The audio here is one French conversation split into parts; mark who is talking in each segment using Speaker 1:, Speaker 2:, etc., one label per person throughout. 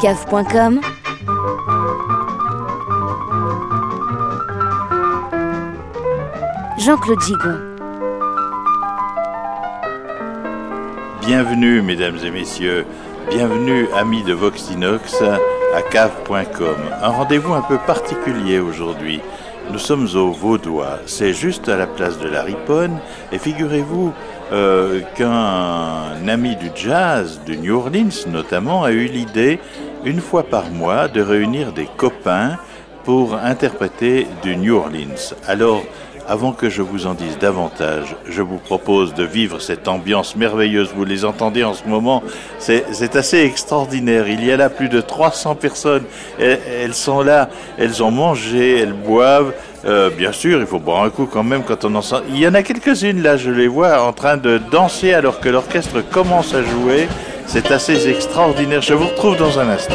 Speaker 1: cave.com Jean-Claude Gigon.
Speaker 2: Bienvenue mesdames et messieurs, bienvenue amis de Voxinox à cave.com. Un rendez-vous un peu particulier aujourd'hui. Nous sommes au Vaudois, c'est juste à la place de la Riponne, et figurez-vous euh, qu'un ami du jazz, de New Orleans notamment, a eu l'idée, une fois par mois, de réunir des copains pour interpréter du New Orleans. Alors, avant que je vous en dise davantage, je vous propose de vivre cette ambiance merveilleuse. Vous les entendez en ce moment. C'est assez extraordinaire. Il y a là plus de 300 personnes. Elles, sont là. Elles ont mangé, elles boivent. Euh, bien sûr, il faut boire un coup quand même quand on en sent. Il y en a quelques-unes là, je les vois en train de danser alors que l'orchestre commence à jouer. C'est assez extraordinaire. Je vous retrouve dans un instant.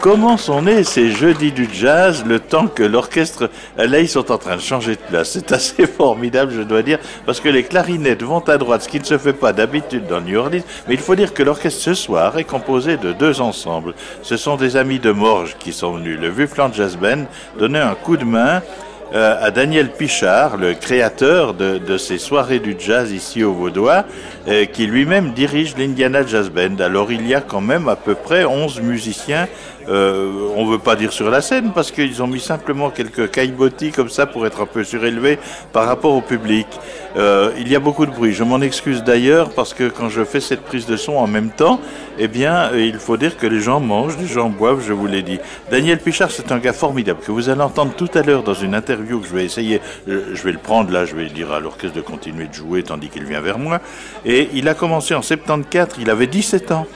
Speaker 2: Comment sont nés ces jeudis du jazz le temps que l'orchestre, là ils sont en train de changer de place? C'est assez formidable, je dois dire, parce que les clarinettes vont à droite, ce qui ne se fait pas d'habitude dans New Orleans. Mais il faut dire que l'orchestre ce soir est composé de deux ensembles. Ce sont des amis de Morges qui sont venus. Le Vufland Jazz Band donnait un coup de main euh, à Daniel Pichard, le créateur de, de, ces soirées du jazz ici au Vaudois, euh, qui lui-même dirige l'Indiana Jazz Band. Alors il y a quand même à peu près 11 musiciens euh, on veut pas dire sur la scène parce qu'ils ont mis simplement quelques caillebotis comme ça pour être un peu surélevé par rapport au public. Euh, il y a beaucoup de bruit. Je m'en excuse d'ailleurs parce que quand je fais cette prise de son en même temps, eh bien, euh, il faut dire que les gens mangent, les gens boivent, je vous l'ai dit. Daniel Pichard, c'est un gars formidable que vous allez entendre tout à l'heure dans une interview que je vais essayer. Je vais le prendre là, je vais dire à l'orchestre de continuer de jouer tandis qu'il vient vers moi. Et il a commencé en 74, il avait 17 ans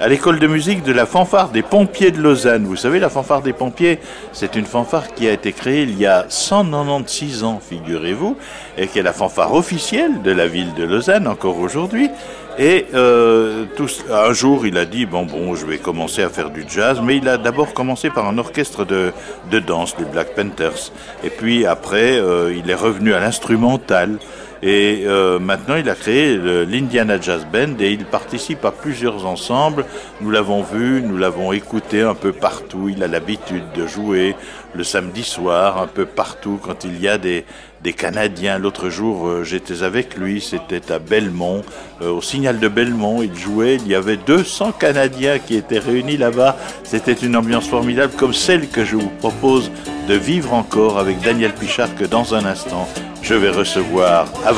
Speaker 2: à l'école de musique de la fanfare des pompiers de Lausanne. Vous savez, la fanfare des pompiers, c'est une fanfare qui a été créée il y a 196 ans, figurez-vous, et qui est la fanfare officielle de la ville de Lausanne encore aujourd'hui. Et euh, un jour, il a dit bon bon, je vais commencer à faire du jazz, mais il a d'abord commencé par un orchestre de, de danse, les Black Panthers. Et puis après, euh, il est revenu à l'instrumental. Et euh, maintenant, il a créé l'Indiana Jazz Band et il participe à plusieurs ensembles. Nous l'avons vu, nous l'avons écouté un peu partout. Il a l'habitude de jouer le samedi soir, un peu partout, quand il y a des, des Canadiens. L'autre jour, euh, j'étais avec lui, c'était à Belmont, euh, au signal de Belmont. Il jouait, il y avait 200 Canadiens qui étaient réunis là-bas. C'était une ambiance formidable, comme celle que je vous propose de vivre encore avec Daniel Pichard, que dans un instant, je vais recevoir à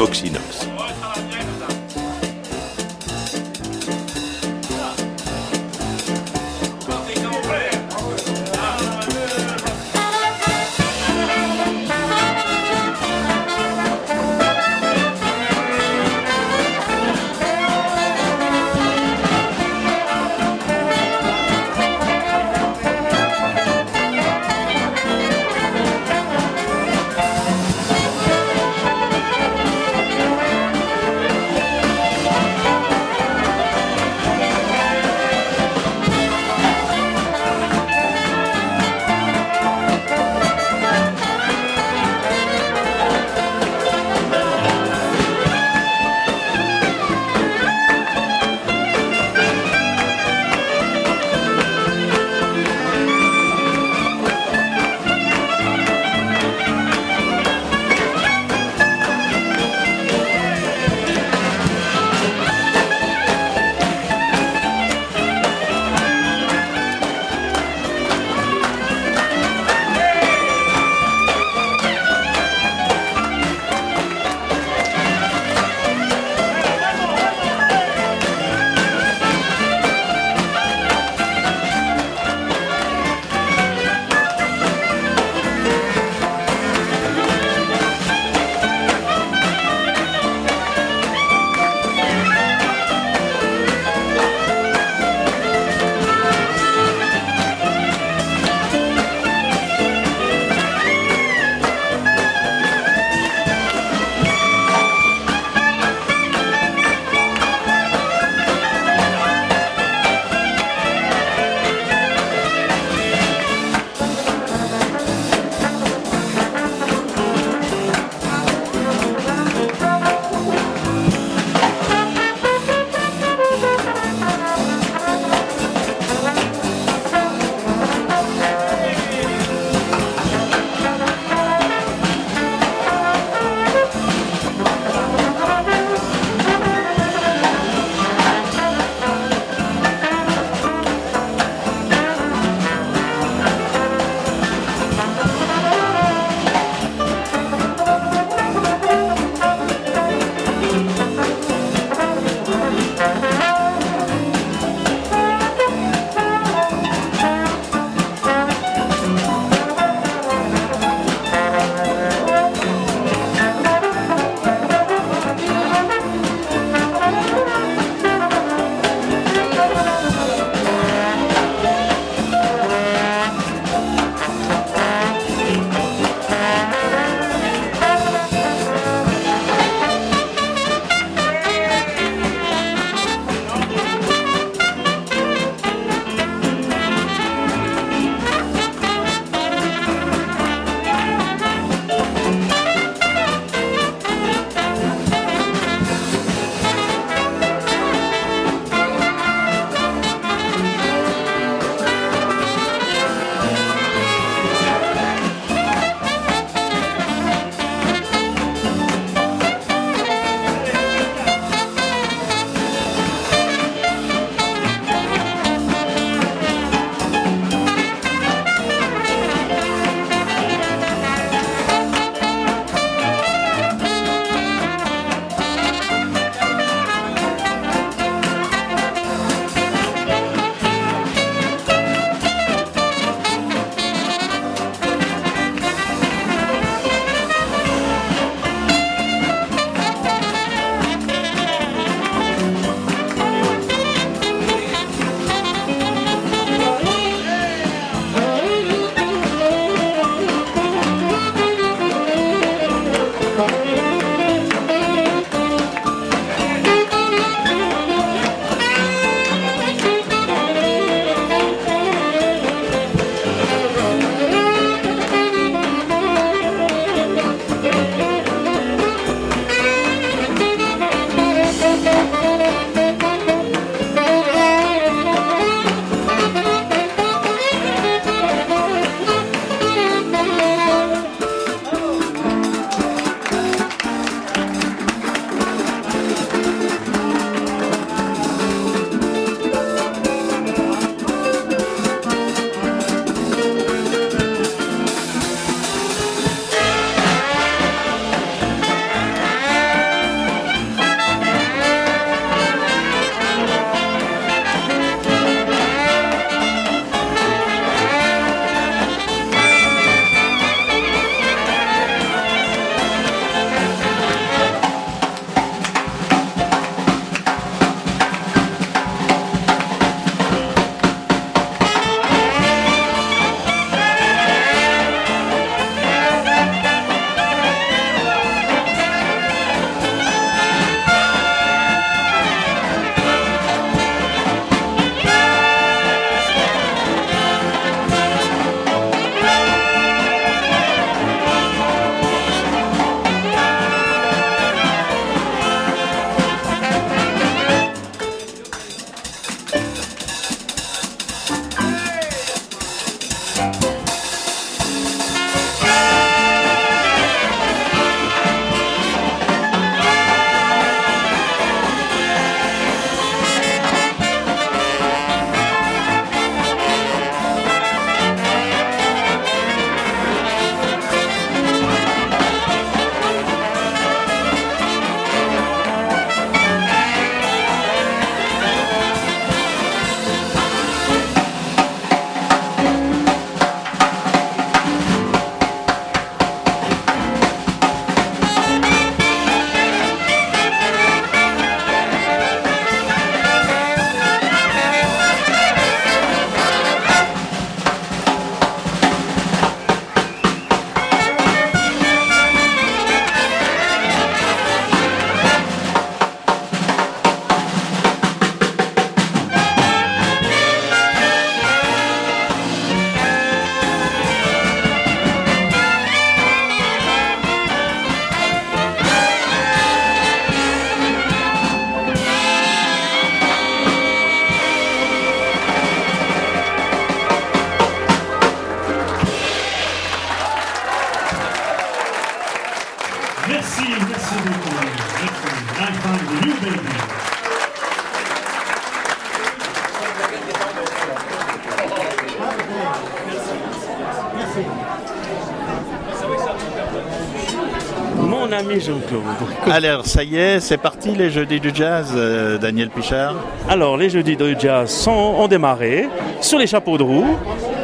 Speaker 2: Alors, ça y est, c'est parti les jeudis du jazz, euh, Daniel Pichard
Speaker 1: Alors, les jeudis du jazz sont, ont démarré sur les chapeaux de roue.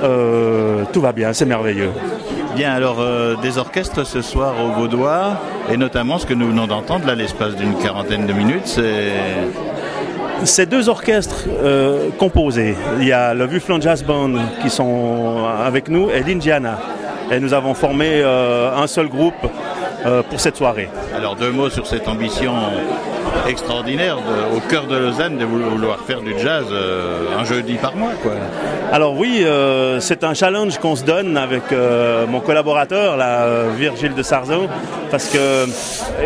Speaker 1: Euh, tout va bien, c'est merveilleux.
Speaker 2: Bien, alors, euh, des orchestres ce soir au Vaudois, et notamment ce que nous venons d'entendre, là, l'espace d'une quarantaine de minutes, c'est...
Speaker 1: Ces deux orchestres euh, composés, il y a le Vuflan Jazz Band qui sont avec nous et l'Indiana. Et nous avons formé euh, un seul groupe euh, pour cette soirée.
Speaker 2: Alors deux mots sur cette ambition extraordinaire de- au cœur de Lausanne de vouloir faire du jazz euh, un jeudi par mois, quoi.
Speaker 1: Alors oui, euh, c'est un challenge qu'on se donne avec mon collaborateur, là, euh, Virgile de Sarzeau, parce que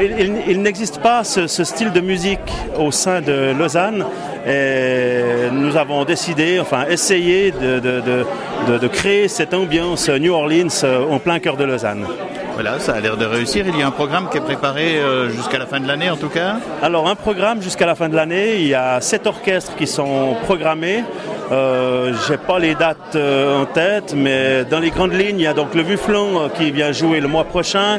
Speaker 1: il, il- il n'existe pas ce, ce style de musique au sein de Lausanne. Et nous avons décidé, enfin essayé de, de- de- de- de créer cette ambiance New Orleans en plein cœur de Lausanne.
Speaker 2: Voilà, ça a l'air de réussir. Il y a un programme qui est préparé euh, jusqu'à la fin de l'année, en tout cas.
Speaker 1: Alors un programme jusqu'à la fin de l'année, il y a sept orchestres qui sont programmés. Euh, J'ai pas les dates euh, en tête, mais dans les grandes lignes, il y a donc le Vuflon euh, qui vient jouer le mois prochain.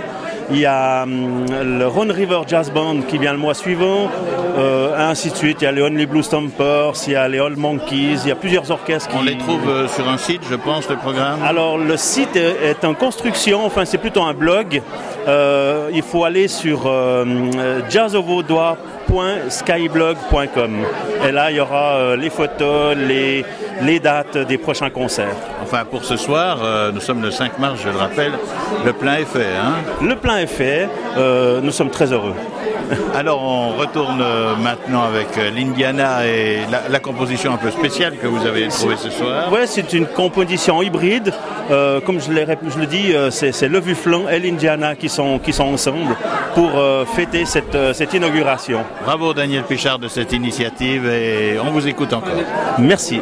Speaker 1: Il y a hum, le Rhone River Jazz Band qui vient le mois suivant, euh, ainsi de suite. Il y a les Only Blue Stompers, il y a les Old Monkeys, il y a plusieurs orchestres qui
Speaker 2: On les trouve euh, sur un site, je pense, le programme.
Speaker 1: alors le site est est en construction, enfin c'est plutôt un blog. Euh, il faut aller sur euh, jazzovaudois.skyblog.com et là il y aura euh, les photos, les, les dates des prochains concerts.
Speaker 2: Enfin, pour ce soir, euh, nous sommes le 5 mars, je le rappelle, le plein est fait. Hein
Speaker 1: Le plein est fait, euh, nous sommes très heureux.
Speaker 2: Alors, on retourne euh, maintenant avec euh, l'Indiana et la, la composition un peu spéciale que vous avez trouvée ce soir.
Speaker 1: Ouais, c'est une composition hybride. Euh, comme je, le dis, c'est le Vuflon et l'Indiana qui sont, qui sont ensemble pour euh, fêter cette, cette inauguration.
Speaker 2: Bravo Daniel Pichard de cette initiative et on vous écoute encore.
Speaker 1: Merci.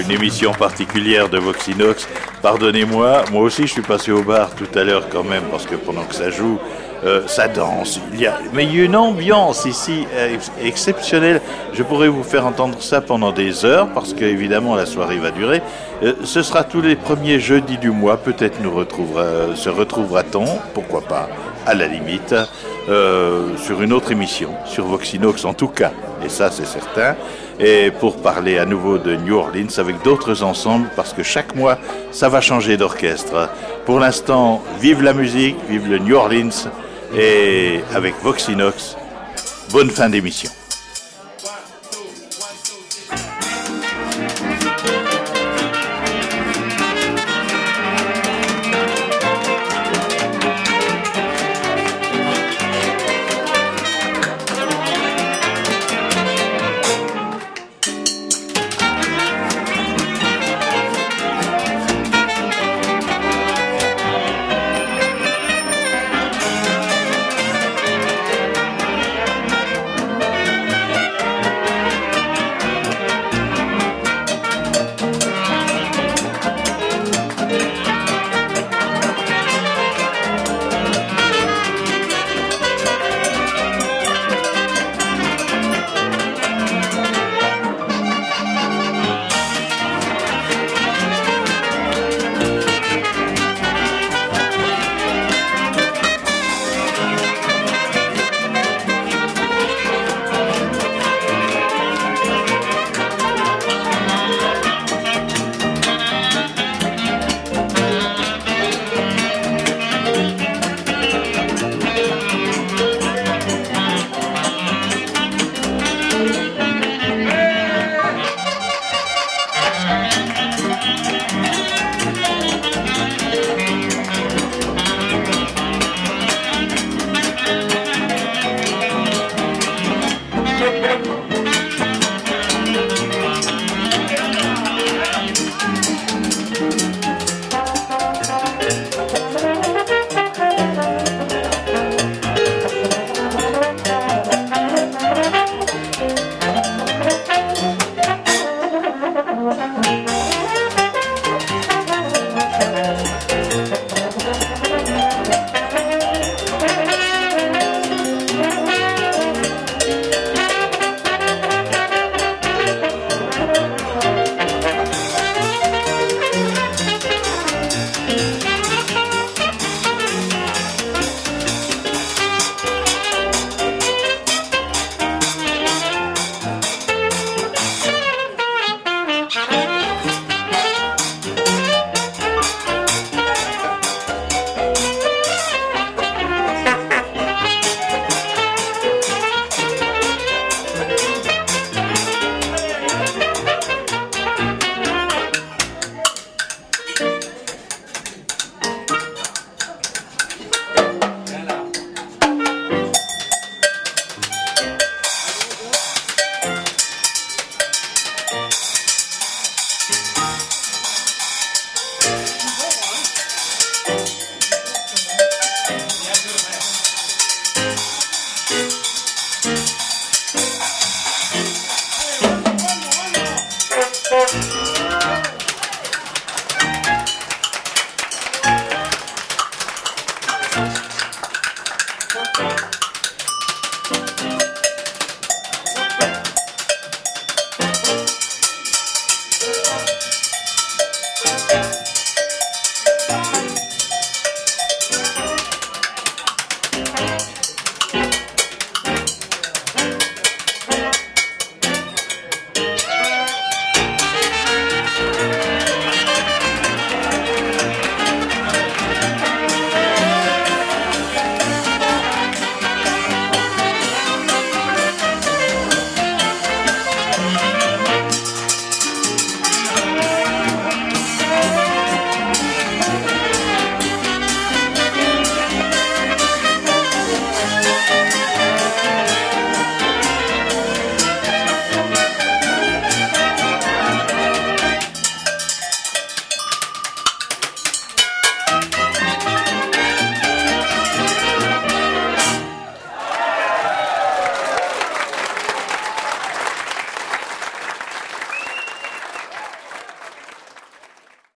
Speaker 2: Une émission particulière de Voxinox. Pardonnez-moi, moi aussi je suis passé au bar tout à l'heure quand même, parce que pendant que ça joue, euh, ça danse. Il y a, mais il y a une ambiance ici euh, exceptionnelle. Je pourrais vous faire entendre ça pendant des heures, parce qu'évidemment la soirée va durer. Euh, ce sera tous les premiers jeudis du mois. Peut-être nous retrouvera, se retrouvera-t-on, pourquoi pas, à la limite, sur une autre émission, sur Voxinox en tout cas. Et ça, c'est certain et pour parler à nouveau de New Orleans avec d'autres ensembles parce que chaque mois ça va changer d'orchestre. Pour l'instant, vive la musique, vive le New Orleans et avec Voxinox, bonne fin d'émission.